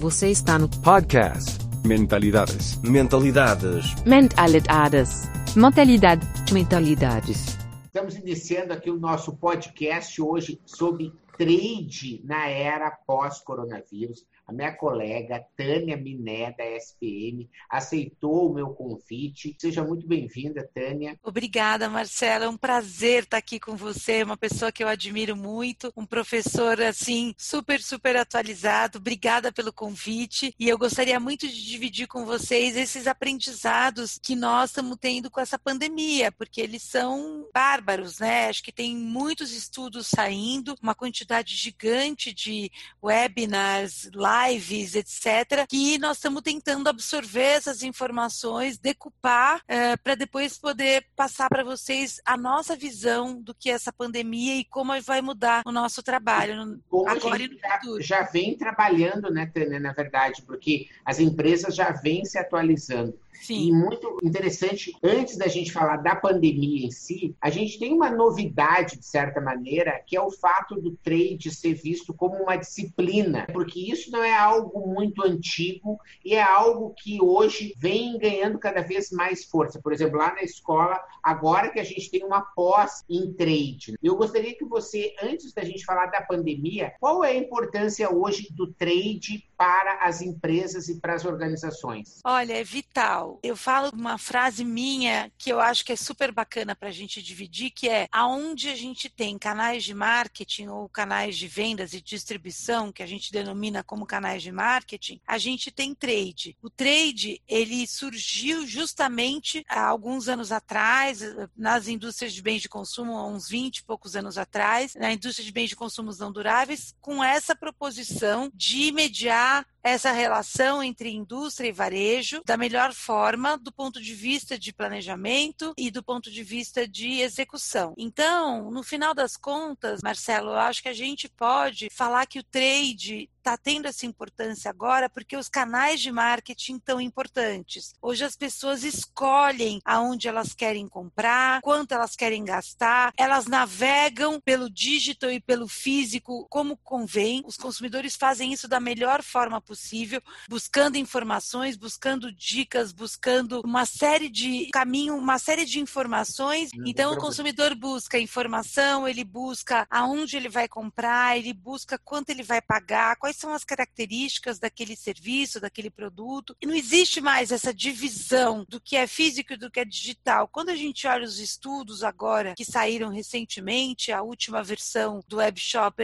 Você está no Podcast. Mentalidades. Mentalidades. Mentalidades. Mentalidade. Mentalidades. Estamos iniciando aqui o nosso podcast hoje sobre trade na era pós-coronavírus. A minha colega Tânia Miné, da SPM, aceitou o meu convite. Seja muito bem-vinda, Tânia. Obrigada, Marcela. É um prazer estar aqui com você, uma pessoa que eu admiro muito, um professor, assim, super, super atualizado. Obrigada pelo convite. E eu gostaria muito de dividir com vocês esses aprendizados que nós estamos tendo com essa pandemia, porque eles são bárbaros, né? Acho que tem muitos estudos saindo, uma quantidade gigante de webinars, lives, etc., que nós estamos tentando absorver essas informações, decupar, é, para depois poder passar para vocês a nossa visão do que é essa pandemia e como vai mudar o nosso trabalho Como agora a e no já, futuro. já vem trabalhando, né, Tânia, na verdade, porque as empresas já vêm se atualizando. E Sim, muito interessante, antes da gente falar da pandemia em si, a gente tem uma novidade, de certa maneira, que é o fato do trade ser visto como uma disciplina, porque isso não é algo muito antigo e é algo que hoje vem ganhando cada vez mais força. Por exemplo, lá na escola, agora que a gente tem uma pós em trade. Eu gostaria que você, antes da gente falar da pandemia, qual é a importância hoje do trade para as empresas e para as organizações? olha, é vital. Eu falo uma frase minha que eu acho que é super bacana para a gente dividir, que é aonde a gente tem canais de marketing ou canais de vendas e distribuição, que a gente denomina como canais de marketing, a gente tem trade. O trade, ele surgiu justamente há alguns anos atrás, nas indústrias de bens de consumo, há uns 20 e poucos anos atrás, na indústria de bens de consumo não duráveis, com essa proposição de mediar essa relação entre indústria e varejo da melhor forma do ponto de vista de planejamento e do ponto de vista de execução. Então, no final das contas, Marcelo, eu acho que a gente pode falar que o trade está tendo essa importância agora porque os canais de marketing estão importantes. Hoje as pessoas escolhem aonde elas querem comprar, quanto elas querem gastar, elas navegam pelo digital e pelo físico como convém. Os consumidores fazem isso da melhor forma possível, buscando informações, buscando dicas, buscando uma série de caminho, uma série de informações. Hum, Então o consumidor busca informação, ele busca aonde ele vai comprar, ele busca quanto ele vai pagar, quais são as características daquele serviço, daquele produto. E não existe mais essa divisão do que é físico e do que é digital. Quando a gente olha os estudos agora que saíram recentemente, a última versão do Web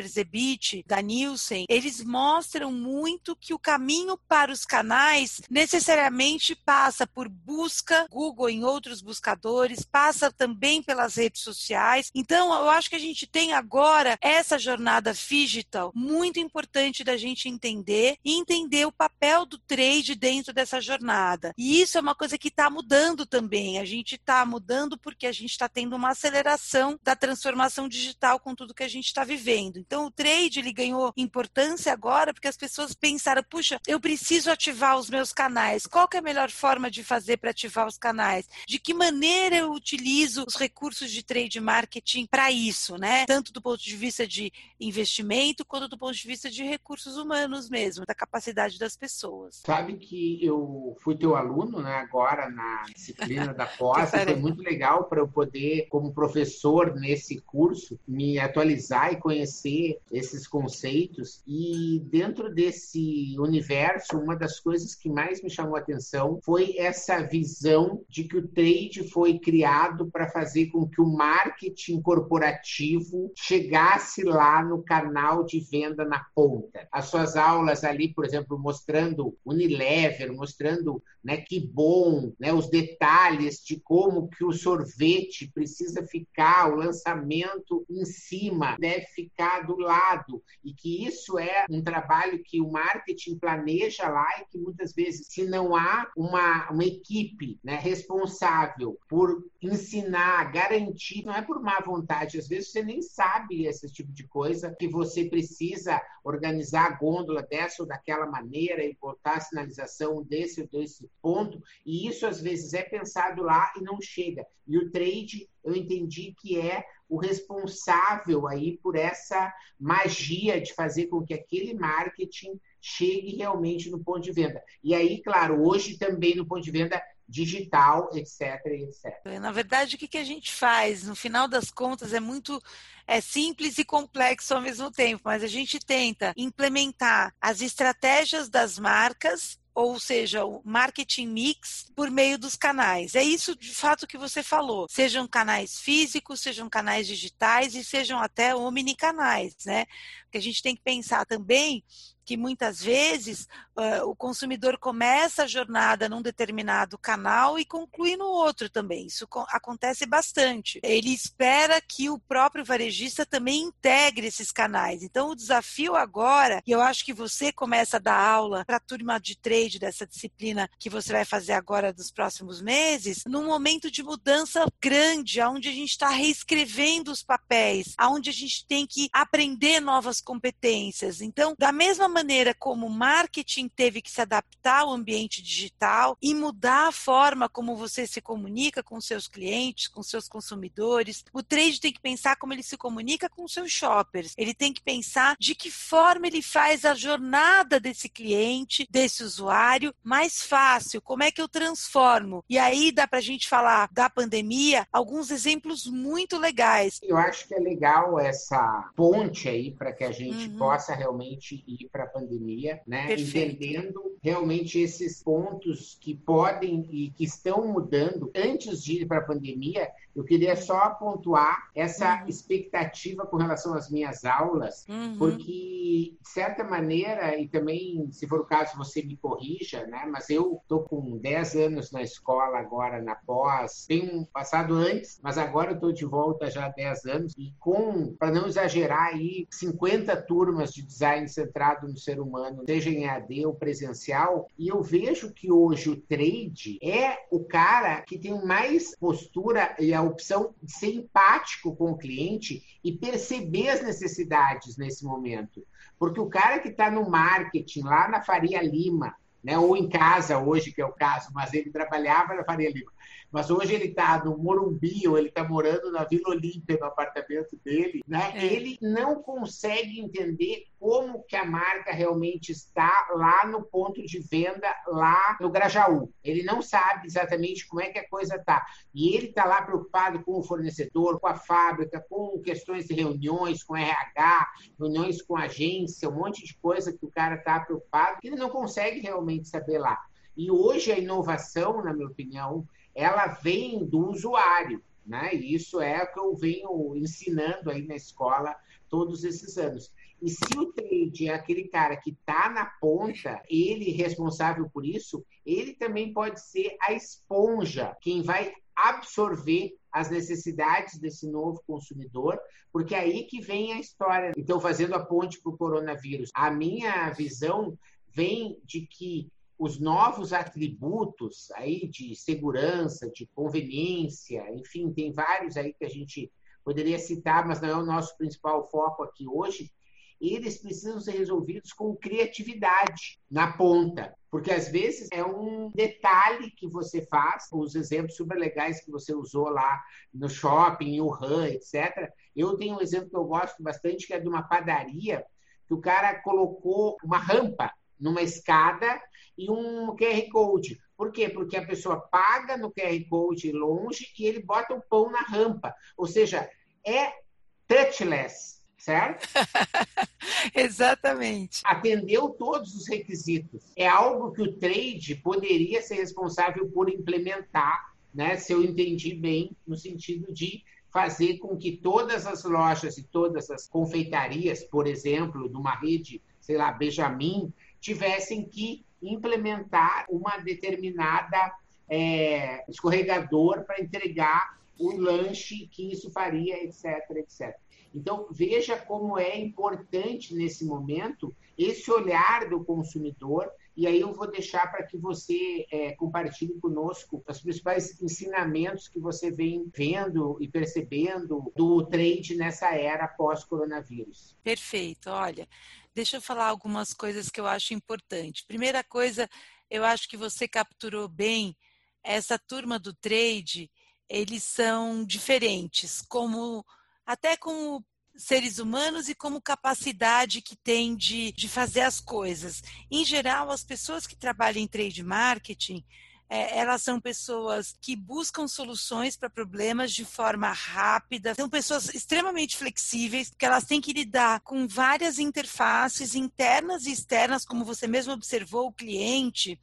Zebit da Nielsen, eles mostram muito que o caminho para os canais necessariamente passa por busca, Google em outros buscadores, passa também pelas redes sociais. Então, eu acho que a gente tem agora essa jornada digital muito importante da gente entender e entender o papel do trade dentro dessa jornada. E isso é uma coisa que está mudando também. A gente está mudando porque a gente está tendo uma aceleração da transformação digital com tudo que a gente está vivendo. Então, o trade ele ganhou importância agora porque as pessoas pensaram: puxa, eu preciso ativar os meus canais. Qual que é a melhor forma de fazer para ativar os canais? De que maneira eu utilizo os recursos de trade marketing para isso, né? Tanto do ponto de vista de investimento quanto do ponto de vista de recursos humanos mesmo, da capacidade das pessoas. Sabe que eu fui teu aluno, né, agora na disciplina da pós, foi muito legal para eu poder, como professor nesse curso, me atualizar e conhecer esses conceitos. E dentro desse universo, uma das coisas que mais me chamou a atenção foi essa visão de que o trade foi criado para fazer com que o marketing corporativo chegasse lá no canal de venda na ponta. As suas aulas ali, por exemplo, mostrando Unilever, mostrando né, que bom, né, os detalhes de como que o sorvete precisa ficar, o lançamento em cima deve ficar do lado. E que isso é um trabalho que o marketing planeja lá e que muitas vezes, se não há uma, uma equipe né, responsável por ensinar, garantir, não é por má vontade, às vezes você nem sabe esse tipo de coisa, que você precisa organizar a gôndola dessa ou daquela maneira e botar a sinalização desse ou desse ponto, e isso às vezes é pensado lá e não chega. E o trade, eu entendi que é o responsável aí por essa magia de fazer com que aquele marketing chegue realmente no ponto de venda. E aí, claro, hoje também no ponto de venda digital, etc, etc. Na verdade, o que, que a gente faz? No final das contas, é muito é simples e complexo ao mesmo tempo, mas a gente tenta implementar as estratégias das marcas ou seja, o marketing mix por meio dos canais. É isso de fato que você falou. Sejam canais físicos, sejam canais digitais e sejam até omnicanais, né? Porque a gente tem que pensar também que muitas vezes uh, o consumidor começa a jornada num determinado canal e conclui no outro também. Isso acontece bastante. Ele espera que o próprio varejista também integre esses canais. Então, o desafio agora, e eu acho que você começa a dar aula para a turma de trade dessa disciplina que você vai fazer agora dos próximos meses, num momento de mudança grande, onde a gente está reescrevendo os papéis, onde a gente tem que aprender novas competências. Então, da mesma maneira como o marketing teve que se adaptar ao ambiente digital e mudar a forma como você se comunica com seus clientes, com seus consumidores, o trade tem que pensar como ele se comunica com seus shoppers. Ele tem que pensar de que forma ele faz a jornada desse cliente, desse usuário, mais fácil. Como é que eu transformo? E aí dá para a gente falar da pandemia alguns exemplos muito legais. Eu acho que é legal essa ponte aí para que a gente uhum. possa realmente ir para a pandemia, né? Perfeito. Entendendo realmente esses pontos que podem e que estão mudando antes de ir para a pandemia. Eu queria só pontuar essa uhum. expectativa com relação às minhas aulas, uhum. porque, de certa maneira, e também, se for o caso, você me corrija, né? Mas eu estou com 10 anos na escola agora, na pós. Tenho passado antes, mas agora eu estou de volta já há 10 anos. E com, para não exagerar aí, 50 turmas de design centrado no ser humano, seja em AD ou presencial, e eu vejo que hoje o trade é o cara que tem mais postura e a opção de ser empático com o cliente e perceber as necessidades nesse momento. Porque o cara que está no marketing, lá na Faria Lima, né, ou em casa hoje, que é o caso, mas ele trabalhava na Faria Lima mas hoje ele está no Morumbi ou ele está morando na Vila Olímpia, no apartamento dele, né? É. Ele não consegue entender como que a marca realmente está lá no ponto de venda, lá no Grajaú. Ele não sabe exatamente como é que a coisa está. E ele está lá preocupado com o fornecedor, com a fábrica, com questões de reuniões, com RH, reuniões com agência, um monte de coisa que o cara está preocupado, que ele não consegue realmente saber lá. E hoje a inovação, na minha opinião, ela vem do usuário, né? E isso é o que eu venho ensinando aí na escola todos esses anos. E se o trade é aquele cara que está na ponta, ele responsável por isso, ele também pode ser a esponja, quem vai absorver as necessidades desse novo consumidor, porque é aí que vem a história. Então, fazendo a ponte para o coronavírus, a minha visão vem de que os novos atributos aí de segurança, de conveniência, enfim, tem vários aí que a gente poderia citar, mas não é o nosso principal foco aqui hoje. Eles precisam ser resolvidos com criatividade na ponta, porque às vezes é um detalhe que você faz, os exemplos super legais que você usou lá no shopping, em Wuhan, etc. Eu tenho um exemplo que eu gosto bastante, que é de uma padaria, que o cara colocou uma rampa numa escada e um QR Code. Por quê? Porque a pessoa paga no QR Code longe e ele bota o pão na rampa. Ou seja, é touchless, certo? Exatamente. Atendeu todos os requisitos. É algo que o trade poderia ser responsável por implementar, né? Se eu entendi bem, no sentido de fazer com que todas as lojas e todas as confeitarias, por exemplo, de uma rede, sei lá, Benjamin, tivessem que implementar uma determinada é, escorregador para entregar o lanche que isso faria, etc, etc. Então, veja como é importante nesse momento esse olhar do consumidor. E aí eu vou deixar para que você é, compartilhe conosco os principais ensinamentos que você vem vendo e percebendo do trade nessa era pós-coronavírus. Perfeito. Olha, deixa eu falar algumas coisas que eu acho importante. Primeira coisa, eu acho que você capturou bem essa turma do trade, eles são diferentes, como até como seres humanos e como capacidade que tem de, de fazer as coisas. Em geral, as pessoas que trabalham em trade marketing, é, elas são pessoas que buscam soluções para problemas de forma rápida, são pessoas extremamente flexíveis, porque elas têm que lidar com várias interfaces internas e externas, como você mesmo observou, o cliente,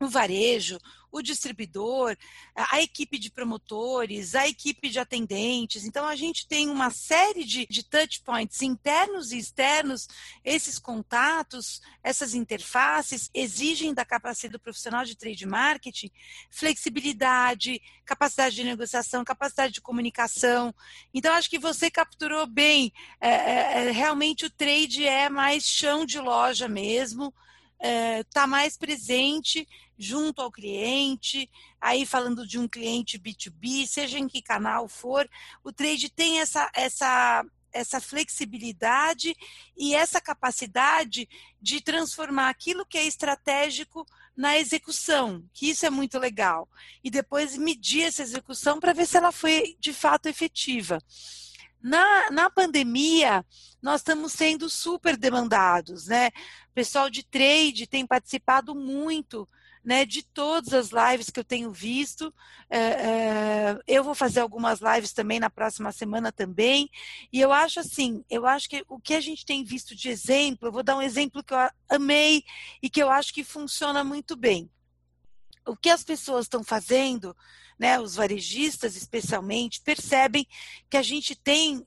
o varejo, o distribuidor, a equipe de promotores, a equipe de atendentes. Então, a gente tem uma série de, de touch points internos e externos. Esses contatos, essas interfaces, exigem da capacidade do profissional de trade marketing flexibilidade, capacidade de negociação, capacidade de comunicação. Então, acho que você capturou bem. É, é, é realmente, o trade é mais chão de loja mesmo está é, tá mais presente junto ao cliente, aí falando de um cliente B2B, seja em que canal for, o trade tem essa, essa, essa flexibilidade e essa capacidade de transformar aquilo que é estratégico na execução, que isso é muito legal. E depois medir essa execução para ver se ela foi de fato efetiva. Na, na pandemia, nós estamos sendo super demandados, né? O pessoal de trade tem participado muito né, de todas as lives que eu tenho visto. É, é, eu vou fazer algumas lives também na próxima semana também. E eu acho assim, eu acho que o que a gente tem visto de exemplo, eu vou dar um exemplo que eu amei e que eu acho que funciona muito bem. O que as pessoas estão fazendo né, os varejistas especialmente, percebem que a gente tem, uh,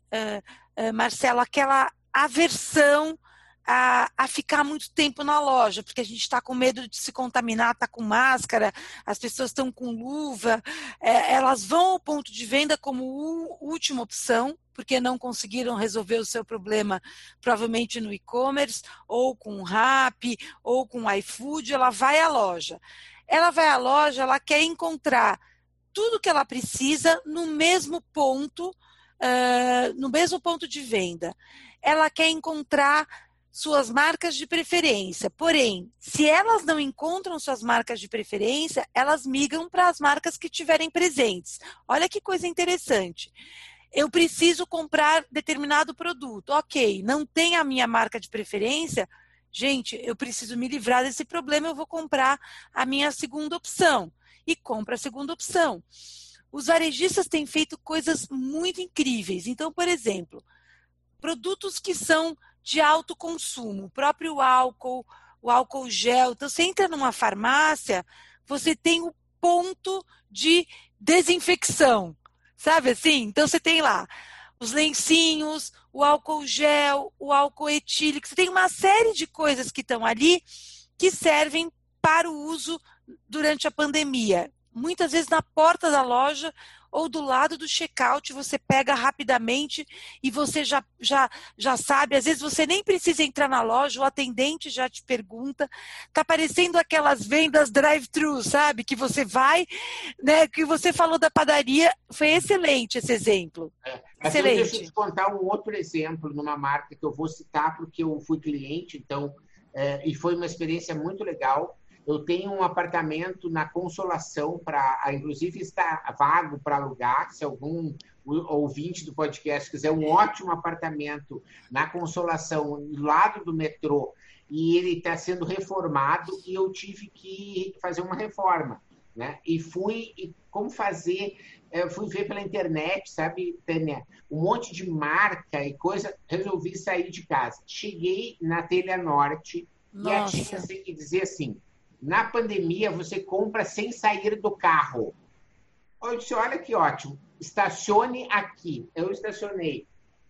uh, Marcelo, aquela aversão a, a, ficar muito tempo na loja, porque a gente está com medo de se contaminar, está com máscara, as pessoas estão com luva, é, elas vão ao ponto de venda como última opção, porque não conseguiram resolver o seu problema, provavelmente no e-commerce, ou com o Rap, ou com o iFood, ela vai à loja. Ela vai à loja, ela quer encontrar tudo que ela precisa no mesmo ponto, uh, no mesmo ponto de venda. Ela quer encontrar suas marcas de preferência. Porém, se elas não encontram suas marcas de preferência, elas migram para as marcas que tiverem presentes. Olha que coisa interessante. Eu preciso comprar determinado produto. Ok, não tem a minha marca de preferência. Gente, eu preciso me livrar desse problema, eu vou comprar a minha segunda opção e compra a segunda opção. Os varejistas têm feito coisas muito incríveis. Então, por exemplo, produtos que são de alto consumo, o próprio álcool, o álcool gel. Então, você entra numa farmácia, você tem o ponto de desinfecção, sabe assim? Então, você tem lá os lencinhos, o álcool gel, o álcool etílico. Você tem uma série de coisas que estão ali que servem para o uso durante a pandemia. Muitas vezes na porta da loja ou do lado do checkout você pega rapidamente e você já, já, já sabe. Às vezes você nem precisa entrar na loja, o atendente já te pergunta. Tá parecendo aquelas vendas drive-thru, sabe? Que você vai, né? Que você falou da padaria, foi excelente esse exemplo. É. Excelente. Deixa eu te contar um outro exemplo numa marca que eu vou citar porque eu fui cliente, então, é, e foi uma experiência muito legal. Eu tenho um apartamento na Consolação, para, inclusive está vago para alugar. Se algum ouvinte do podcast quiser um ótimo apartamento na Consolação, do lado do metrô, e ele está sendo reformado, e eu tive que fazer uma reforma. Né? E fui, e como fazer, eu fui ver pela internet, sabe, Tânia, um monte de marca e coisa, resolvi sair de casa. Cheguei na Telha Norte Nossa. e a tia que dizer assim, na pandemia, você compra sem sair do carro. Eu disse, olha que ótimo, estacione aqui. Eu estacionei.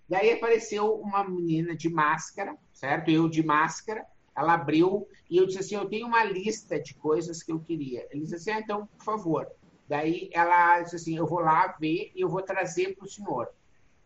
Daí apareceu uma menina de máscara, certo? Eu de máscara. Ela abriu e eu disse assim, eu tenho uma lista de coisas que eu queria. Ele disse assim, ah, então, por favor. Daí ela disse assim, eu vou lá ver e eu vou trazer para o senhor.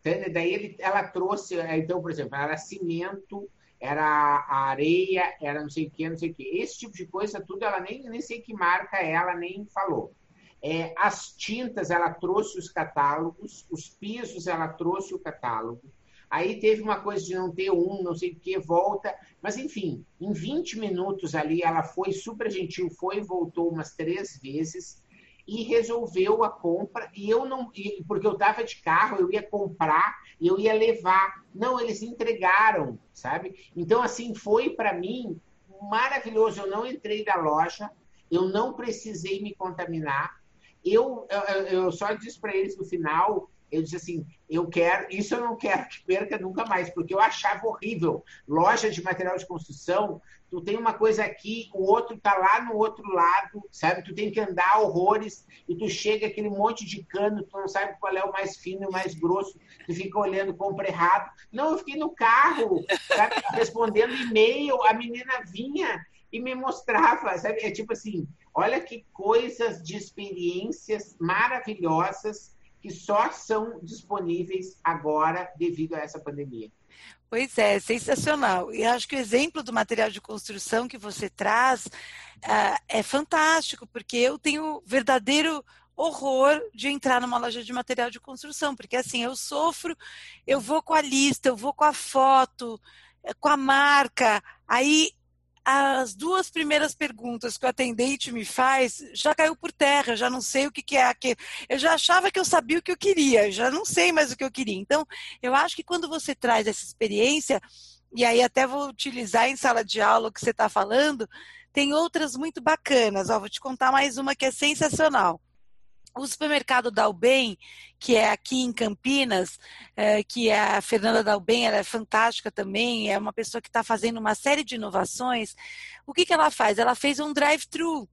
Daí ele, ela trouxe, então, por exemplo, era cimento, era a areia, era não sei o que, não sei o que. Esse tipo de coisa, tudo, ela nem, nem sei que marca ela nem falou. É, as tintas, ela trouxe os catálogos, os pisos, ela trouxe o catálogo. Aí teve uma coisa de não ter um, não sei o que, volta. Mas, enfim, em 20 minutos ali, ela foi super gentil, foi e voltou umas três vezes. e resolveu a compra e eu não porque eu estava de carro eu ia comprar eu ia levar. Não eles entregaram sabe? Então assim foi para mim maravilhoso. Eu não entrei da loja eu não precisei me contaminar. Eu eu, eu só disse para eles no final eu disse assim, eu quero, isso eu não quero que perca nunca mais, porque eu achava horrível. Loja de material de construção, tu tem uma coisa aqui, o outro tá lá no outro lado, sabe? Tu tem que andar horrores e tu chega aquele monte de cano, tu não sabe qual é o mais fino e o mais grosso, tu fica olhando, compra errado. Não, eu fiquei no carro, sabe? respondendo e-mail, a menina vinha e me mostrava, sabe? É tipo assim, olha que coisas de experiências maravilhosas que só são disponíveis agora devido a essa pandemia. Pois é, sensacional. E acho que o exemplo do material de construção que você traz uh, é fantástico, porque eu tenho verdadeiro horror de entrar numa loja de material de construção, porque assim, eu sofro, eu vou com a lista, eu vou com a foto, eh, com a marca, aí as duas primeiras perguntas que o atendente me faz já caiu por terra, já não sei o que, que é. Que eu já achava que eu sabia o que eu queria, já não sei mais o que eu queria. Então, eu acho que quando você traz essa experiência, e aí até vou utilizar em sala de aula o que você está falando, tem outras muito bacanas. Ó, vou te contar mais uma que é sensacional. O supermercado Dalben, que é aqui em Campinas, é, que é a Fernanda Dalben, ela é fantástica também, é uma pessoa que está fazendo uma série de inovações. O que, que ela faz? Ela fez um drive-thru.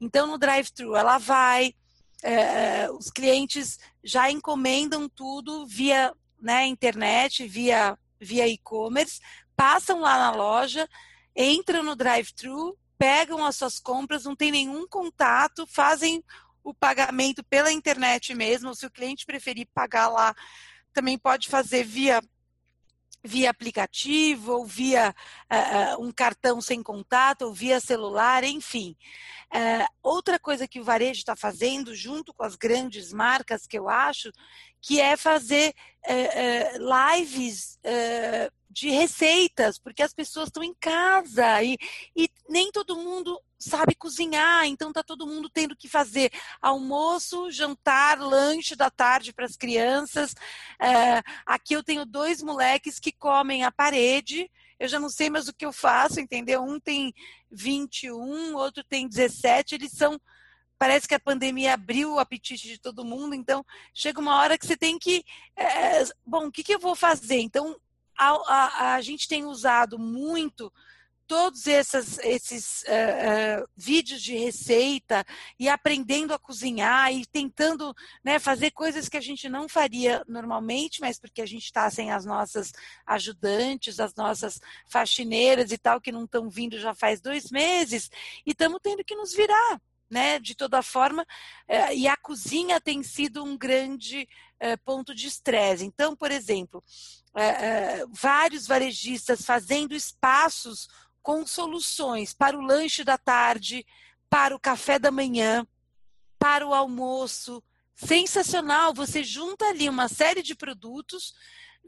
Então, no drive-thru, ela vai, é, os clientes já encomendam tudo via né, internet, via, via e-commerce, passam lá na loja, entram no drive-thru, pegam as suas compras, não tem nenhum contato, fazem o pagamento pela internet mesmo, se o cliente preferir pagar lá, também pode fazer via via aplicativo ou via uh, um cartão sem contato ou via celular, enfim. Uh, outra coisa que o varejo está fazendo, junto com as grandes marcas, que eu acho, que é fazer uh, lives de receitas, porque as pessoas estão em casa e, e nem todo mundo sabe cozinhar, então tá todo mundo tendo que fazer almoço, jantar, lanche da tarde para as crianças. Aqui eu tenho dois moleques que comem a parede. Eu já não sei mais o que eu faço, entendeu? Um tem 21, outro tem 17, eles são parece que a pandemia abriu o apetite de todo mundo, então chega uma hora que você tem que. É, bom, o que, que eu vou fazer? Então, a, a, a gente tem usado muito todos esses, esses uh, uh, vídeos de receita e aprendendo a cozinhar e tentando né, fazer coisas que a gente não faria normalmente, mas porque a gente está sem as nossas ajudantes, as nossas faxineiras e tal, que não estão vindo já faz dois meses, e estamos tendo que nos virar. Né, de toda forma, uh, e a cozinha tem sido um grande ponto de estresse. Então, por exemplo, vários varejistas fazendo espaços com soluções para o lanche da tarde, para o café da manhã, para o almoço. Sensacional! Você junta ali uma série de produtos,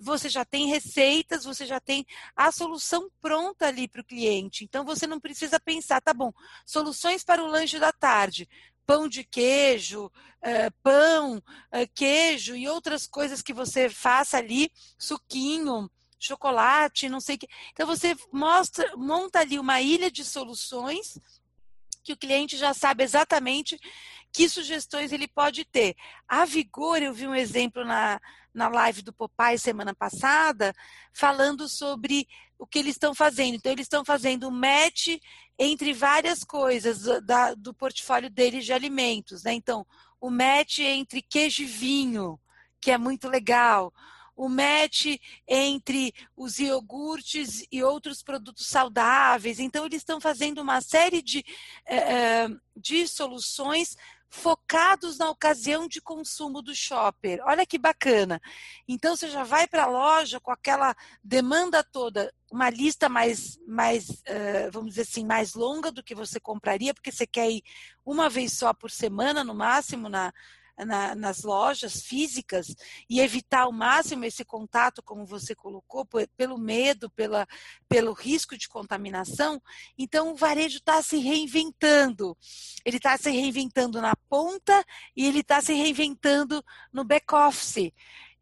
você já tem receitas, você já tem a solução pronta ali para o cliente. Então você não precisa pensar, tá bom, soluções para o lanche da tarde. Pão de queijo, uh, pão, uh, queijo e outras coisas que você faça ali, suquinho, chocolate, não sei o que. Então você mostra, monta ali uma ilha de soluções que o cliente já sabe exatamente que sugestões ele pode ter. A Vigor, eu vi um exemplo na, na live do Popeye semana passada, falando sobre o que eles estão fazendo. Então, eles estão fazendo um match entre várias coisas da, do portfólio deles de alimentos. Né? Então, o match entre queijo e vinho, que é muito legal o match entre os iogurtes e outros produtos saudáveis. Então, eles estão fazendo uma série de, é, de soluções focados na ocasião de consumo do shopper. Olha que bacana. Então você já vai para a loja com aquela demanda toda, uma lista mais, mais vamos dizer assim, mais longa do que você compraria, porque você quer ir uma vez só por semana, no máximo, na, na, nas lojas físicas e evitar ao máximo esse contato, como você colocou, pelo medo, pela, pelo risco de contaminação. Então, o varejo está se reinventando. Ele está se reinventando na ponta e ele está se reinventando no back-office.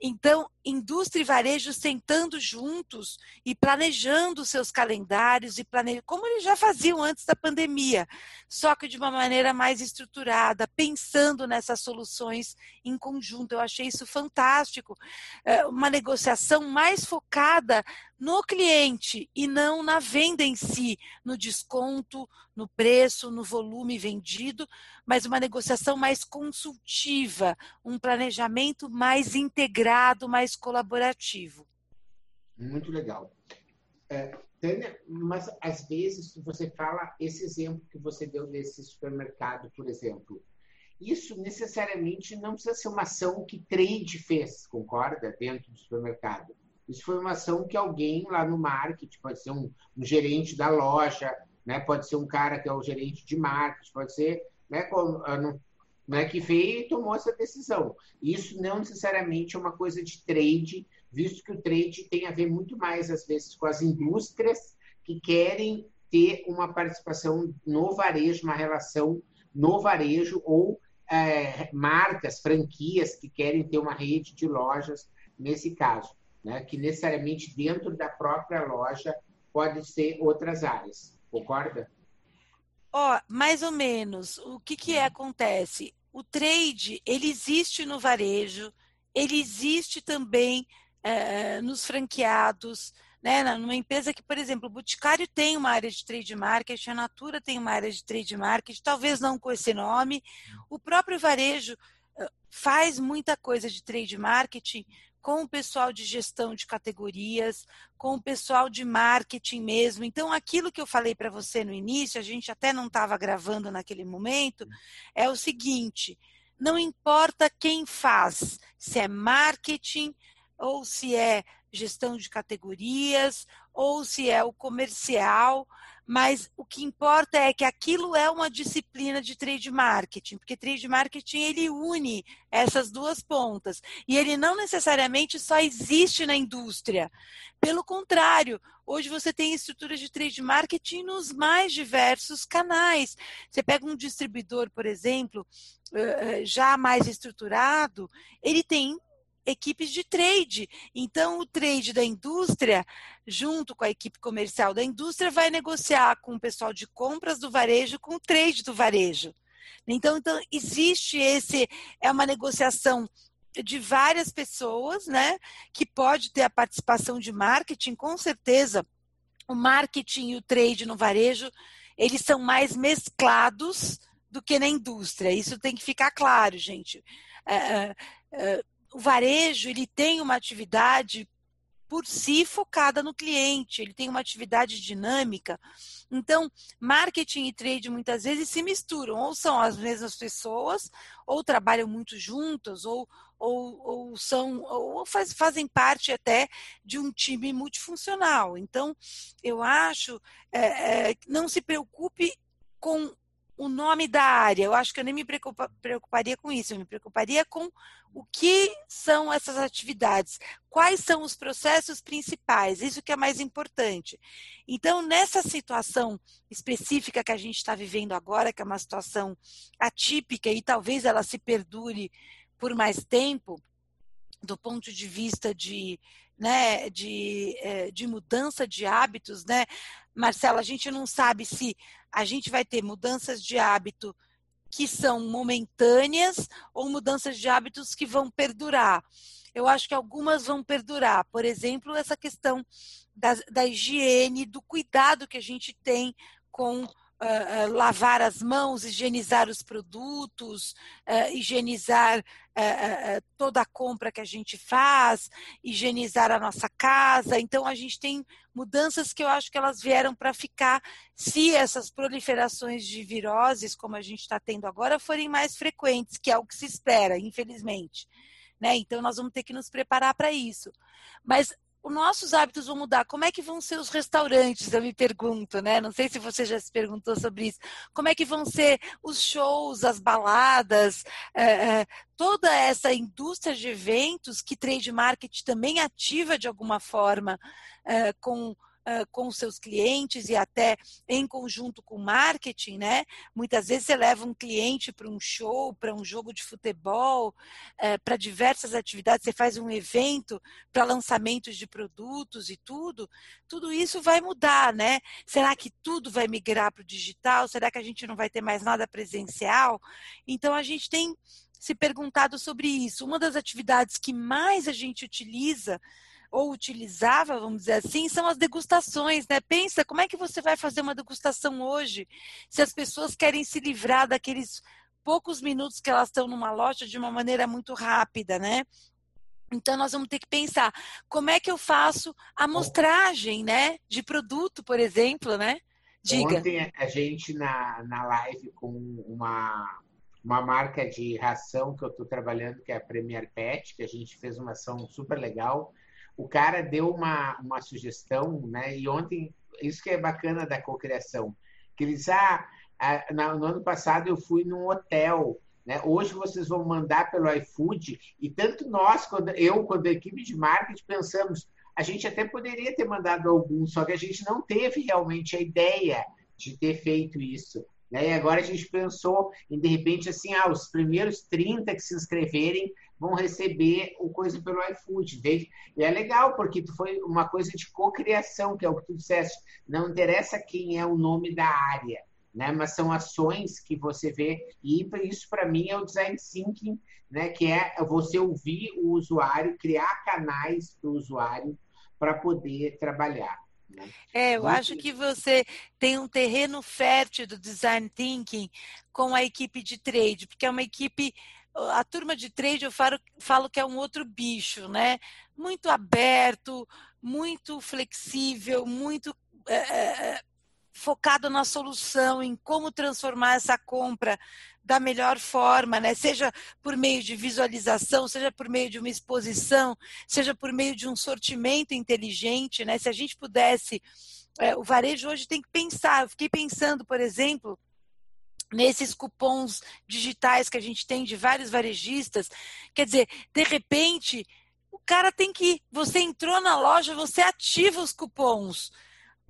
Então, indústria e varejo sentando juntos e planejando seus calendários e planejando, como eles já faziam antes da pandemia, só que de uma maneira mais estruturada, pensando nessas soluções em conjunto. Eu achei isso fantástico. É, uma negociação mais focada no cliente e não na venda em si, no desconto, no preço, no volume vendido, mas uma negociação mais consultiva, um planejamento mais integrado, mais mais colaborativo. Muito legal. É, Tânia, mas às vezes você fala esse exemplo que você deu desse supermercado, por exemplo. Isso necessariamente não precisa ser uma ação que trade fez, concorda? Dentro do supermercado. Isso foi uma ação que alguém lá no marketing, pode ser um, um gerente da loja, né? pode ser um cara que é o gerente de marketing, pode ser né, como, ah, né, que veio e tomou essa decisão. Isso não necessariamente é uma coisa de trade, visto que o trade tem a ver muito mais, às vezes, com as indústrias que querem ter uma participação no varejo, uma relação no varejo, ou é, marcas, franquias que querem ter uma rede de lojas, nesse caso, né, que necessariamente dentro da própria loja pode ser outras áreas. Concorda? Ó, oh, mais ou menos. O que que acontece? o trade ele existe no varejo, ele existe também é, nos franqueados, né? Numa empresa que, por exemplo, o Boticário tem uma área de trade marketing, a Natura tem uma área de trade marketing, talvez não com esse nome. O próprio varejo faz muita coisa de trade marketing com o pessoal de gestão de categorias, com o pessoal de marketing mesmo. Então, aquilo que eu falei para você no início, a gente até não estava gravando naquele momento, é o seguinte: não importa quem faz, se é marketing ou se é gestão de categorias ou se é o comercial, mas o que importa é que aquilo é uma disciplina de trade marketing, porque trade marketing ele une essas duas pontas e ele não necessariamente só existe na indústria. Pelo contrário, hoje você tem estruturas de trade marketing nos mais diversos canais. Você pega um distribuidor, por exemplo, já mais estruturado, ele tem equipes de trade. Então, o trade da indústria, junto com a equipe comercial da indústria, vai negociar com o pessoal de compras do varejo, com o trade do varejo. Então, então existe esse, é uma negociação de várias pessoas, né, que pode ter a participação de marketing, com certeza. O marketing e o trade no varejo, eles são mais mesclados do que na indústria. Isso tem que ficar claro, gente. É, é, é o varejo ele tem uma atividade por si focada no cliente, ele tem uma atividade dinâmica. Então, marketing e trade muitas vezes se misturam, ou são as mesmas pessoas, ou trabalham muito juntas, ou, ou, ou são ou faz, fazem parte até de um time multifuncional. Então, eu acho, é, é, não se preocupe com o nome da área. Eu acho que eu nem me preocupa, preocuparia com isso, eu me preocuparia com o que são essas atividades, quais são os processos principais, isso que é mais importante. Então, nessa situação específica que a gente está vivendo agora, que é uma situação atípica e talvez ela se perdure por mais tempo, do ponto de vista de, né, de, eh, de mudança de hábitos, né? Marcela, a gente não sabe se a gente vai ter mudanças de hábito que são momentâneas ou mudanças de hábitos que vão perdurar. Eu acho que algumas vão perdurar. Por exemplo, essa questão da, da higiene, do cuidado que a gente tem com uh, lavar as mãos, higienizar os produtos, uh, higienizar toda a compra que a gente faz, higienizar a nossa casa. Então, a gente tem mudanças que eu acho que elas vieram para ficar se essas proliferações de viroses, como a gente está tendo agora, forem mais frequentes, que é o que se espera, infelizmente. Né? Então, nós vamos ter que nos preparar para isso. Mas os nossos hábitos vão mudar. Como é que vão ser os restaurantes? Eu me pergunto, né? Não sei se você já se perguntou sobre isso. Como é que vão ser os shows, as baladas, é, é, toda essa indústria de eventos que trade marketing também ativa de alguma forma é, com uh, com seus clientes e até em conjunto com o marketing, né? Muitas vezes você leva um cliente para um show, para um jogo de futebol, uh, para diversas atividades, você faz um evento para lançamentos de produtos e tudo. Tudo isso vai mudar, né? Será que tudo vai migrar para o digital? Será que a gente não vai ter mais nada presencial? Então a gente tem se perguntado sobre isso. Uma das atividades que mais a gente utiliza ou utilizava, vamos dizer assim, são as degustações, né? Pensa, como é que você vai fazer uma degustação hoje se as pessoas querem se livrar daqueles poucos minutos que elas estão numa loja de uma maneira muito rápida, né? Então nós vamos ter que pensar como é que eu faço a mostragem, né, de produto, por exemplo, né? Diga. Ontem a gente na, na live com uma uma marca de ração que eu estou trabalhando, que é a Premier Pet, que a gente fez uma ação super legal o cara deu uma, uma sugestão, né? E ontem, isso que é bacana da cocriação, que eles, ah, no ano passado eu fui num hotel, né? Hoje vocês vão mandar pelo iFood e tanto nós, quando eu, quando a equipe de marketing pensamos, a gente até poderia ter mandado algum, só que a gente não teve realmente a ideia de ter feito isso. Né? E agora a gente pensou em, de repente, assim, ah, os primeiros 30 que se inscreverem vão receber o coisa pelo iFood. E é legal, porque foi uma coisa de cocriação, que é o que tu disseste. Não interessa quem é o nome da área, né? mas são ações que você vê. E isso, para mim, é o design thinking, né? que é você ouvir o usuário, criar canais para o usuário para poder trabalhar. Né? É, eu acho que você tem um terreno fértil do design thinking com a equipe de trade, porque é uma equipe a turma de trade eu falo, falo que é um outro bicho, né? Muito aberto, muito flexível, muito é, focado na solução, em como transformar essa compra da melhor forma, né? Seja por meio de visualização, seja por meio de uma exposição, seja por meio de um sortimento inteligente, né? Se a gente pudesse, é, o varejo hoje tem que pensar. Eu fiquei pensando, por exemplo, nesses cupons digitais que a gente tem de vários varejistas. Quer dizer, de repente, o cara tem que. Você entrou na loja, você ativa os cupons.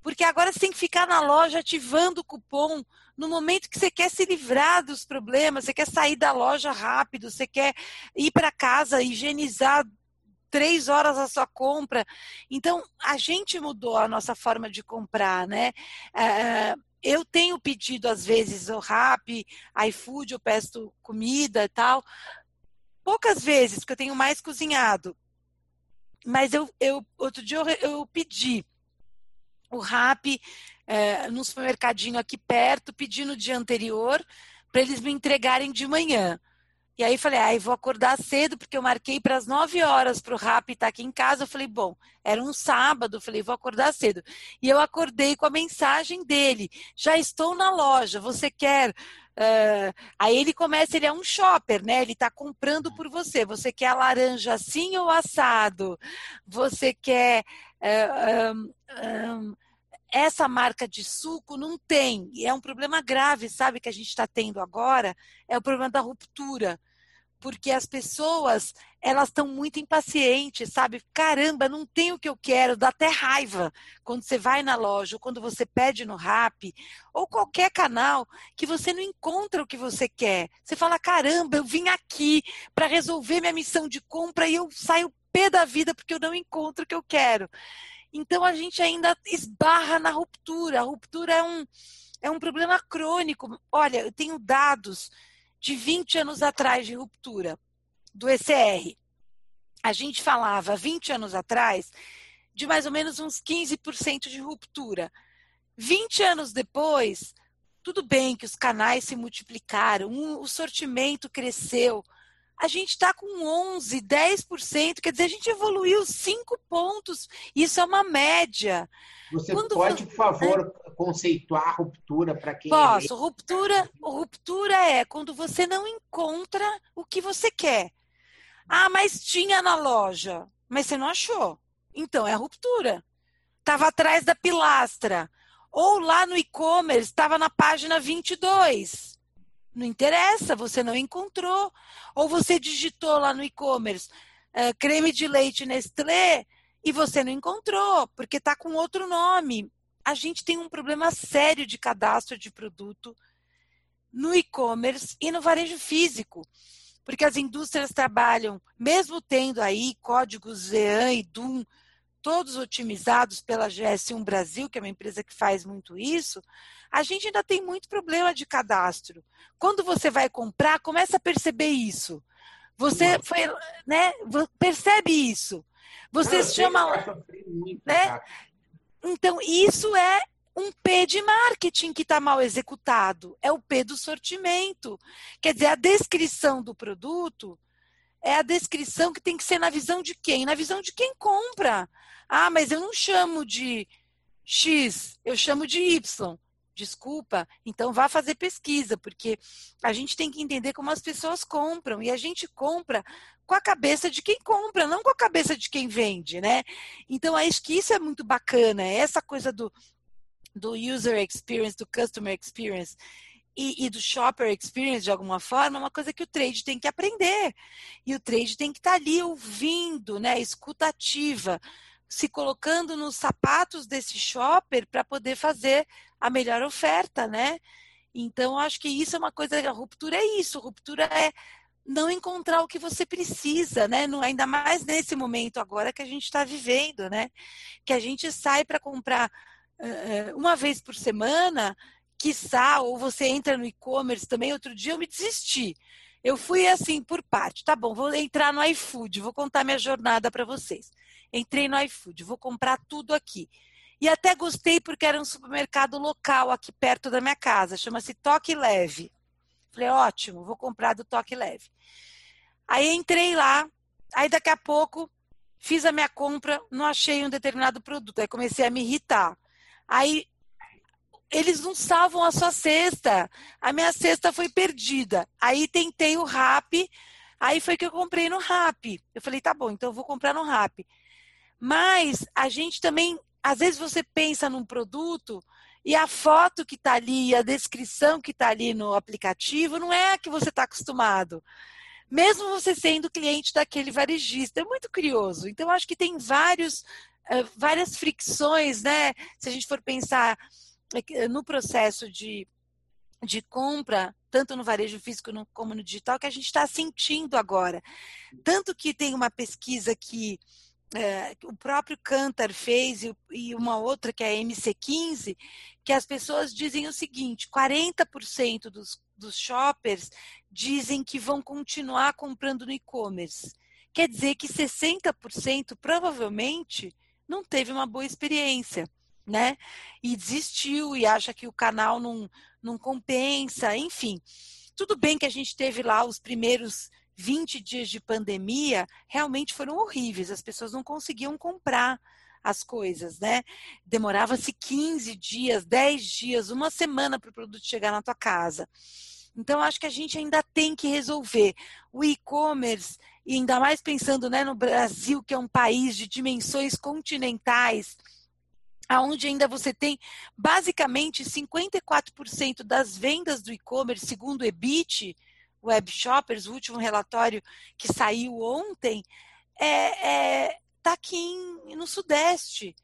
Porque agora você tem que ficar na loja ativando o cupom no momento que você quer se livrar dos problemas, você quer sair da loja rápido, você quer ir para casa, higienizar três horas a sua compra. Então, a gente mudou a nossa forma de comprar, né? É, eu tenho pedido, às vezes, o rap, iFood, eu peço comida e tal. Poucas vezes, porque eu tenho mais cozinhado. Mas eu, eu outro dia eu, eu pedi o rap é, num supermercadinho aqui perto, pedi no dia anterior para eles me entregarem de manhã. E aí falei, ai, ah, vou acordar cedo, porque eu marquei para as 9 horas para o RAP estar aqui em casa. Eu falei, bom, era um sábado, falei, vou acordar cedo. E eu acordei com a mensagem dele: já estou na loja, você quer. Uh, aí ele começa, ele é um shopper, né? Ele está comprando por você. Você quer a laranja assim ou assado? Você quer. Uh, um, um, essa marca de suco não tem. E é um problema grave, sabe, que a gente está tendo agora, é o problema da ruptura. Porque as pessoas, elas estão muito impacientes, sabe? Caramba, não tem o que eu quero, dá até raiva quando você vai na loja, ou quando você pede no Rap, ou qualquer canal, que você não encontra o que você quer. Você fala, caramba, eu vim aqui para resolver minha missão de compra e eu saio pé da vida porque eu não encontro o que eu quero. Então a gente ainda esbarra na ruptura. A ruptura é um, é um problema crônico. Olha, eu tenho dados de 20 anos atrás de ruptura do ECR. A gente falava 20 anos atrás de mais ou menos uns 15% de ruptura. 20 anos depois, tudo bem que os canais se multiplicaram, o sortimento cresceu, a gente está com 11, 10%, quer dizer, a gente evoluiu 5 pontos. Isso é uma média. Você Quando pode, por favor, é... conceituar a ruptura para quem. Posso. É... Ruptura, ruptura é quando você não encontra o que você quer. Ah, mas tinha na loja, mas você não achou. Então é ruptura. Estava atrás da pilastra. Ou lá no e-commerce, estava na página 22. Não interessa, você não encontrou. Ou você digitou lá no e-commerce uh, creme de leite Nestlé e você não encontrou, porque está com outro nome. A gente tem um problema sério de cadastro de produto no e-commerce e no varejo físico, porque as indústrias trabalham, mesmo tendo aí códigos ZEAN e DUM todos otimizados pela GS1 Brasil, que é uma empresa que faz muito isso, a gente ainda tem muito problema de cadastro. Quando você vai comprar, começa a perceber isso. Você foi, né, percebe isso. Você Não, chama, né? Então isso é um P de marketing que está mal executado. É o P do sortimento. Quer dizer, a descrição do produto é a descrição que tem que ser na visão de quem? Na visão de quem compra. Ah, mas eu não chamo de X, eu chamo de Y. Desculpa, então vá fazer pesquisa, porque a gente tem que entender como as pessoas compram e a gente compra com a cabeça de quem compra, não com a cabeça de quem vende, né? Então acho que isso é muito bacana, essa coisa do, do user experience, do customer experience e, e, do shopper experience de alguma forma, é uma coisa que o trade tem que aprender. E o trade tem que estar ali ouvindo, né? Escutativa se colocando nos sapatos desse shopper para poder fazer a melhor oferta, né? Então, acho que isso é uma coisa, a ruptura é isso, ruptura é não encontrar o que você precisa, né? Ainda mais nesse momento agora que a gente está vivendo, né? Que a gente sai para comprar uh, uma vez por semana, quiçá, ou você entra no e-commerce também. Outro dia eu me desisti. Eu fui assim por parte. Tá bom, vou entrar no iFood, vou contar minha jornada para vocês. Entrei no iFood, vou comprar tudo aqui. E até gostei porque era um supermercado local aqui perto da minha casa, chama-se Toque Leve. Falei, ótimo, vou comprar do Toque Leve. Aí entrei lá, aí daqui a pouco fiz a minha compra, não achei um determinado produto, aí comecei a me irritar. Aí eles não salvam a sua cesta. A minha cesta foi perdida. Aí tentei o RAP, aí foi que eu comprei no RAP. Eu falei, tá bom, então eu vou comprar no RAP. Mas a gente também, às vezes você pensa num produto e a foto que está ali, a descrição que está ali no aplicativo não é a que você está acostumado. Mesmo você sendo cliente daquele varejista. É muito curioso. Então, acho que tem vários, eh, várias fricções, né? Se a gente for pensar no processo de, de compra, tanto no varejo físico como no digital, que a gente está sentindo agora. Tanto que tem uma pesquisa que é, o próprio Cantar fez e, e, uma outra que é a MC15, que as pessoas dizem o seguinte: 40% dos, dos shoppers dizem que vão continuar comprando no e-commerce. Quer dizer que 60% provavelmente não teve uma boa experiência, né? E desistiu e acha que o canal não, não compensa, enfim. Tudo bem que a gente teve lá os primeiros 20 dias de pandemia realmente foram horríveis, as pessoas não conseguiam comprar as coisas, né? Demorava-se 15 dias, 10 dias, uma semana para o produto chegar na tua casa. Então, acho que a gente ainda tem que resolver. O e-commerce, e ainda mais pensando né, no Brasil, que é um país de dimensões continentais, aonde ainda você tem basicamente 54% das vendas do e-commerce, segundo o EBIT, Web Shoppers, o último relatório que saiu ontem, é, é, tá aqui em, no Sudeste.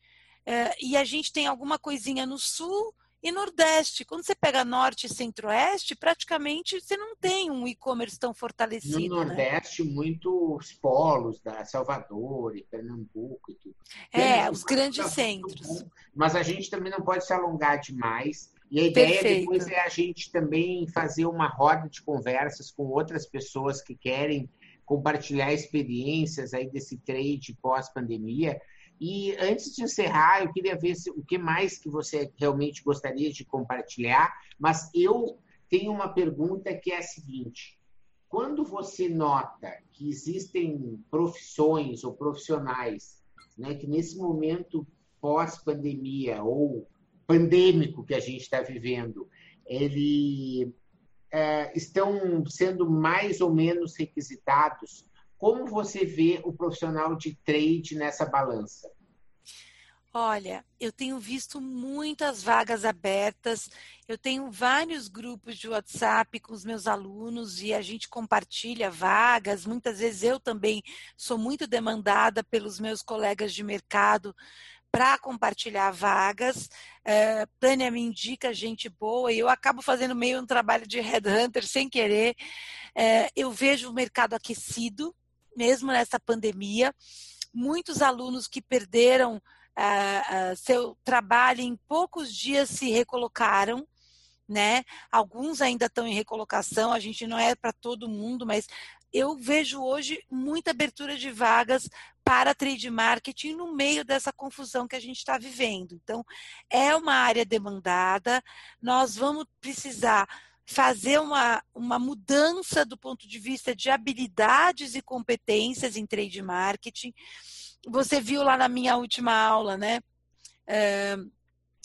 É, e a gente tem alguma coisinha no Sul e Nordeste. Quando você pega Norte e Centro-Oeste, praticamente você não tem um e-commerce tão fortalecido. No né? Nordeste, né? muitos polos da Salvador e Pernambuco e tudo. É, os grandes centros. Mas a gente também não pode se alongar demais. E a ideia Perfeito. depois é a gente também fazer uma roda de conversas com outras pessoas que querem compartilhar experiências aí desse trade pós-pandemia. E antes de encerrar, eu queria ver se, o que mais que você realmente gostaria de compartilhar, mas eu tenho uma pergunta que é a seguinte: quando você nota que existem profissões ou profissionais né, que nesse momento pós-pandemia ou pandêmico que a gente está vivendo, ele é, estão sendo mais ou menos requisitados. Como você vê o profissional de trade nessa balança? Olha, eu tenho visto muitas vagas abertas. Eu tenho vários grupos de WhatsApp com os meus alunos e a gente compartilha vagas. Muitas vezes eu também sou muito demandada pelos meus colegas de mercado para compartilhar vagas. É, Tânia me indica gente boa e eu acabo fazendo meio um trabalho de headhunter sem querer. É, eu vejo o mercado aquecido, mesmo nessa pandemia. Muitos alunos que perderam uh, uh, seu trabalho em poucos dias se recolocaram. Né? Alguns ainda estão em recolocação, a gente não é para todo mundo, mas eu vejo hoje muita abertura de vagas para trade marketing no meio dessa confusão que a gente está vivendo. Então, é uma área demandada, nós vamos precisar fazer uma, uma mudança do ponto de vista de habilidades e competências em trade marketing. Você viu lá na minha última aula, né? É,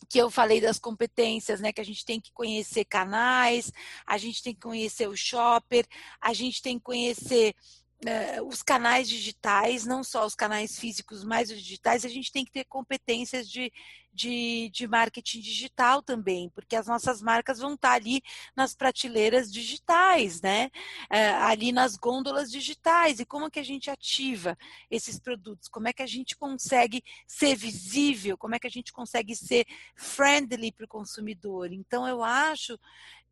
que eu falei das competências, né? Que a gente tem que conhecer canais, a gente tem que conhecer o shopper, a gente tem que conhecer uh, os canais digitais, não só os canais físicos, mas os digitais, a gente tem que ter competências de, de, de marketing digital também, porque as nossas marcas vão estar ali nas prateleiras digitais, né? Uh, ali nas gôndolas digitais. E como que a gente ativa esses produtos? Como é que a gente consegue ser visível? Como é que a gente consegue ser friendly para o consumidor? Então, eu acho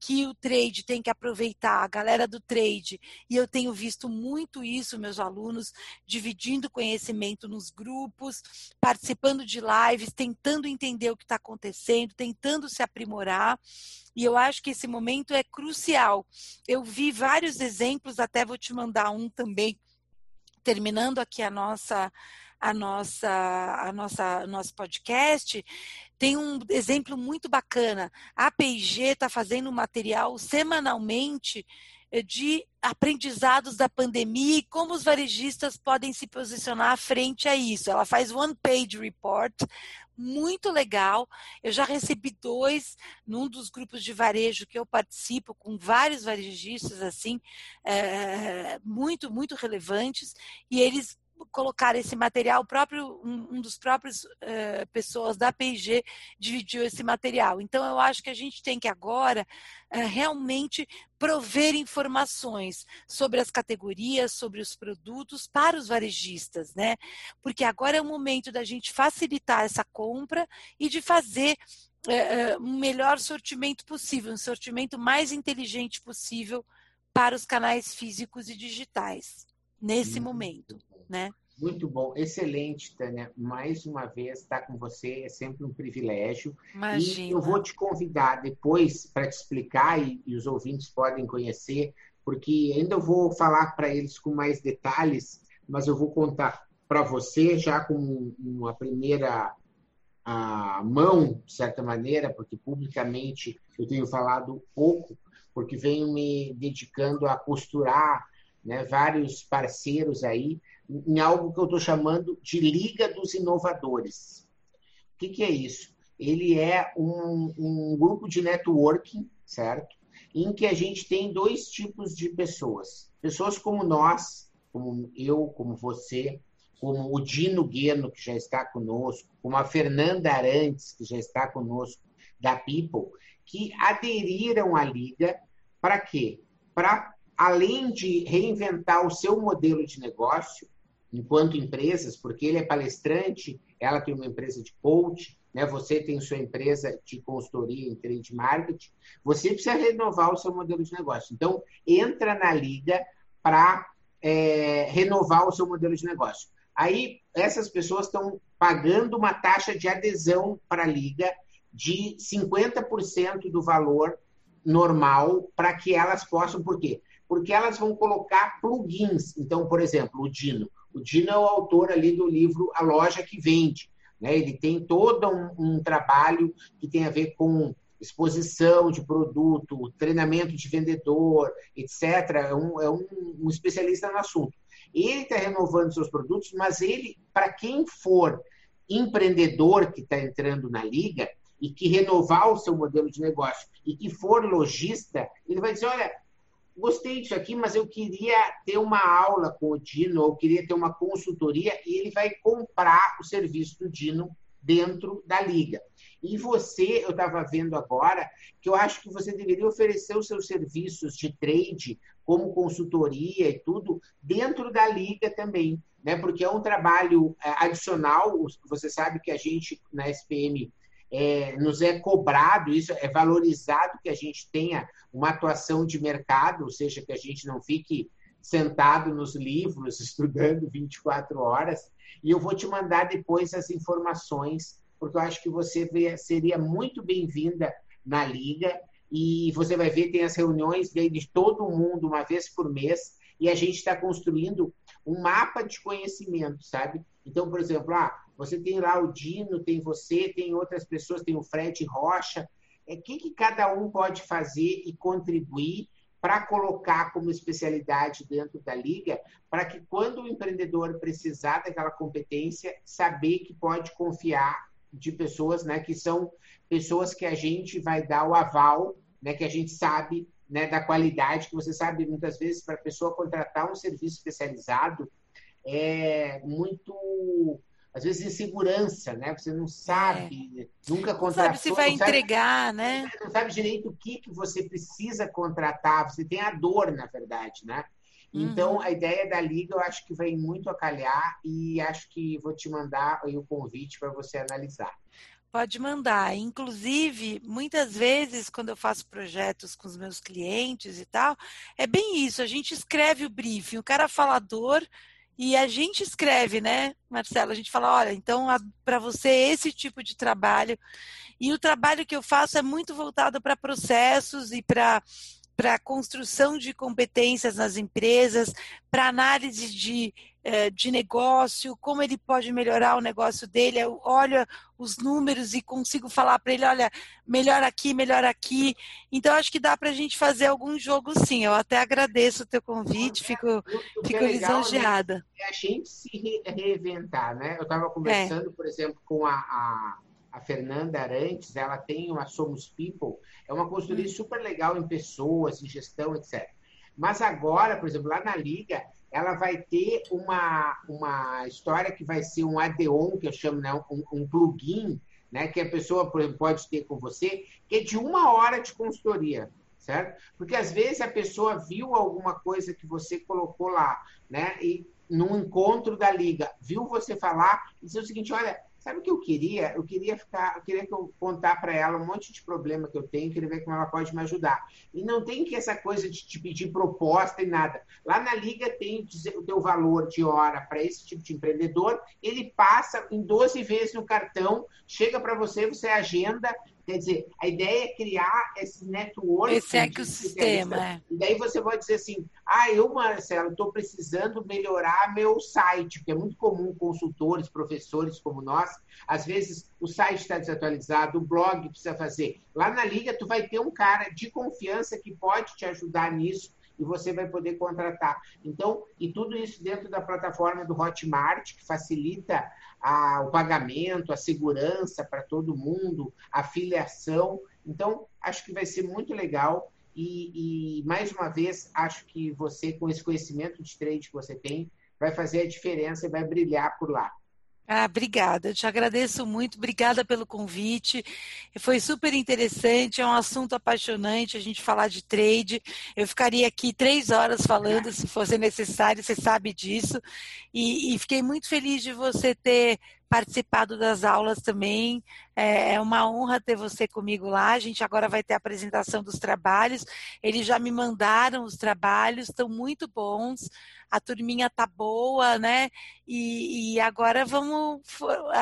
que o trade tem que aproveitar, a galera do trade, e eu tenho visto muito isso, meus alunos, dividindo conhecimento nos grupos, participando de lives, tentando entender o que está acontecendo, tentando se aprimorar. E eu acho que esse momento é crucial. Eu vi vários exemplos, até vou te mandar um também, terminando aqui a nossa a nossa a nossa nosso podcast tem um exemplo muito bacana. A P&G está fazendo um material semanalmente de aprendizados da pandemia e como os varejistas podem se posicionar frente a isso. Ela faz one page report muito legal. Eu já recebi dois num dos grupos de varejo que eu participo com vários varejistas assim é, muito muito relevantes e eles colocar esse material, próprio, um, um dos próprios uh, pessoas da P&G dividiu esse material. Então, eu acho que a gente tem que agora uh, realmente prover informações sobre as categorias, sobre os produtos para os varejistas, né? Porque agora é o momento da gente facilitar essa compra e de fazer uh, um melhor sortimento possível, um sortimento mais inteligente possível para os canais físicos e digitais nesse uhum. momento né? Muito bom, excelente, Tânia. Mais uma vez estar com você é sempre um privilégio. Imagina. E eu vou te convidar depois para te explicar e, e, os ouvintes podem conhecer, porque ainda eu vou falar para eles com mais detalhes, mas eu vou contar para você já com uma primeira a mão, de certa maneira, porque publicamente eu tenho falado pouco, porque venho me dedicando a costurar né, vários parceiros aí em algo que eu estou chamando de Liga dos Inovadores. O que, que é isso? Ele é um, um grupo de networking, certo? Em que a gente tem dois tipos de pessoas. Pessoas como nós, como eu, como você, como o Dino Gueno, que já está conosco, como a Fernanda Arantes, que já está conosco, da People, que aderiram à Liga para quê? Para, além de reinventar o seu modelo de negócio, enquanto empresas, porque ele é palestrante, ela tem uma empresa de coach, né? você tem sua empresa de consultoria em trade marketing, você precisa renovar o seu modelo de negócio. Então, entra na liga para é, renovar o seu modelo de negócio. Aí, essas pessoas estão pagando uma taxa de adesão para a liga de 50% do valor normal para que elas possam, por quê? Porque elas vão colocar plugins. Então, por exemplo, o Dino. O Dino é o autor ali do livro A Loja que Vende. Né? Ele tem todo um, um trabalho que tem a ver com exposição de produto, treinamento de vendedor, etc. É um, é um, um especialista no assunto. Ele está renovando seus produtos, mas ele, para quem for empreendedor que está entrando na liga e que renovar o seu modelo de negócio e que for lojista, ele vai dizer, olha, gostei disso aqui, mas eu queria ter uma aula com o Dino, ou queria ter uma consultoria, e ele vai comprar o serviço do Dino dentro da liga. E você, eu estava vendo agora, que eu acho que você deveria oferecer os seus serviços de trade, como consultoria e tudo, dentro da liga também, né? Porque é um trabalho é, adicional. Você sabe que a gente na SPM é, nos é cobrado, isso é valorizado que a gente tenha uma atuação de mercado, ou seja, que a gente não fique sentado nos livros estudando 24 horas. E eu vou te mandar depois as informações, porque eu acho que você seria muito bem-vinda na liga. E você vai ver, tem as reuniões de todo mundo uma vez por mês, e a gente está construindo um mapa de conhecimento, sabe? Então, por exemplo, ah, você tem lá o Dino, tem você, tem outras pessoas, tem o Fred Rocha. É o que, que cada um pode fazer e contribuir para colocar como especialidade dentro da liga, para que quando o empreendedor precisar daquela competência, saber que pode confiar de pessoas, né, que são pessoas que a gente vai dar o aval, né, que a gente sabe, né, da qualidade, que você sabe muitas vezes para a pessoa contratar um serviço especializado é muito às vezes insegurança, né? Você não sabe, é. nunca contratou. Não sabe se vai entregar, sabe, né? Não sabe direito o que, que você precisa contratar, você tem a dor, na verdade, né? Então, uhum. a ideia da liga eu acho que vem muito a calhar e acho que vou te mandar aí o convite para você analisar. Pode mandar. Inclusive, muitas vezes, quando eu faço projetos com os meus clientes e tal, é bem isso. A gente escreve o briefing, o cara falador e a gente escreve, né, Marcelo? A gente fala, olha, então para você esse tipo de trabalho. E o trabalho que eu faço é muito voltado para processos e para para construção de competências nas empresas, para análise de de negócio, como ele pode melhorar o negócio dele. Eu olho os números e consigo falar para ele, olha, melhor aqui, melhor aqui. Então, acho que dá para a gente fazer algum jogo sim. Eu até agradeço o teu convite, fico, é fico é legal, lisonjeada. Né? É a gente se reinventar, né? Eu estava conversando, é. por exemplo, com a, a, a, Fernanda Arantes, ela tem uma Somos People, é uma consultoria hum. super legal em pessoas, em gestão, etc. Mas agora, por exemplo, lá na Liga, ela vai ter uma, uma história que vai ser um add-on, que eu chamo, né? um, um plugin, né? que a pessoa pode ter com você, que é de uma hora de consultoria, certo? Porque às vezes a pessoa viu alguma coisa que você colocou lá, né? E num encontro da liga, viu você falar e disse o seguinte: olha, Sabe o que eu queria? Eu queria ficar, eu queria que eu contar para ela um monte de problema que eu tenho, queria ver como ela pode me ajudar. E não tem que essa coisa de te pedir proposta e nada. Lá na liga tem o teu valor de hora para esse tipo de empreendedor, ele passa em 12 vezes no cartão, chega para você, você agenda, Quer dizer, a ideia é criar esse network. Esse ecossistema. É. E daí você pode dizer assim: ah, eu, Marcelo, estou precisando melhorar meu site, porque é muito comum consultores, professores como nós, às vezes o site está desatualizado, o blog precisa fazer. Lá na Liga, tu vai ter um cara de confiança que pode te ajudar nisso e você vai poder contratar. Então, e tudo isso dentro da plataforma do Hotmart, que facilita a, o pagamento, a segurança para todo mundo, a filiação. Então, acho que vai ser muito legal. E, e, mais uma vez, acho que você, com esse conhecimento de trade que você tem, vai fazer a diferença e vai brilhar por lá. Ah, obrigada, eu te agradeço muito, obrigada pelo convite. Foi super interessante, é um assunto apaixonante a gente falar de trade. Eu ficaria aqui três horas falando, se fosse necessário, você sabe disso. E, e fiquei muito feliz de você ter participado das aulas também. É, é uma honra ter você comigo lá. A gente agora vai ter a apresentação dos trabalhos. Eles já me mandaram os trabalhos, estão muito bons. A turminha tá boa, né? E, e agora vamos.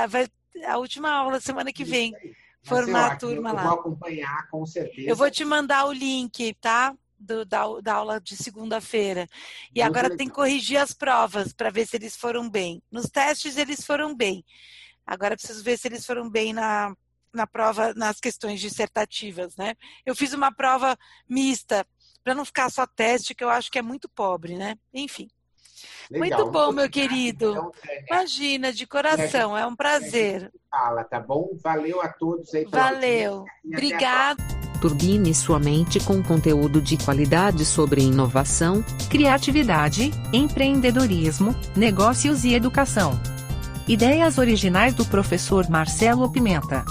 Vai, a última aula semana que vem. Formar a turma lá. Eu vou acompanhar, com certeza. Eu vou te mandar o link, tá? do, da, da, aula de segunda-feira. E Muito agora legal. tem que corrigir as provas para ver se eles foram bem. Nos testes eles foram bem. Agora preciso ver se eles foram bem na, na prova, nas questões dissertativas, né? Eu fiz uma prova mista, para não ficar só teste, que eu acho que é muito pobre, né? Enfim. Legal. Muito bom, meu querido. Então, é, Imagina, de coração, é um prazer. Fala, tá bom? Valeu a todos aí. Valeu. Obrigada. Turbine sua mente com conteúdo de qualidade sobre inovação, criatividade, empreendedorismo, negócios e educação. Ideias originais do professor Marcelo Pimenta.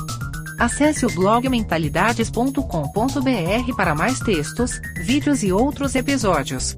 Acesse o blog mentalidades.com.br para mais textos, vídeos e outros episódios.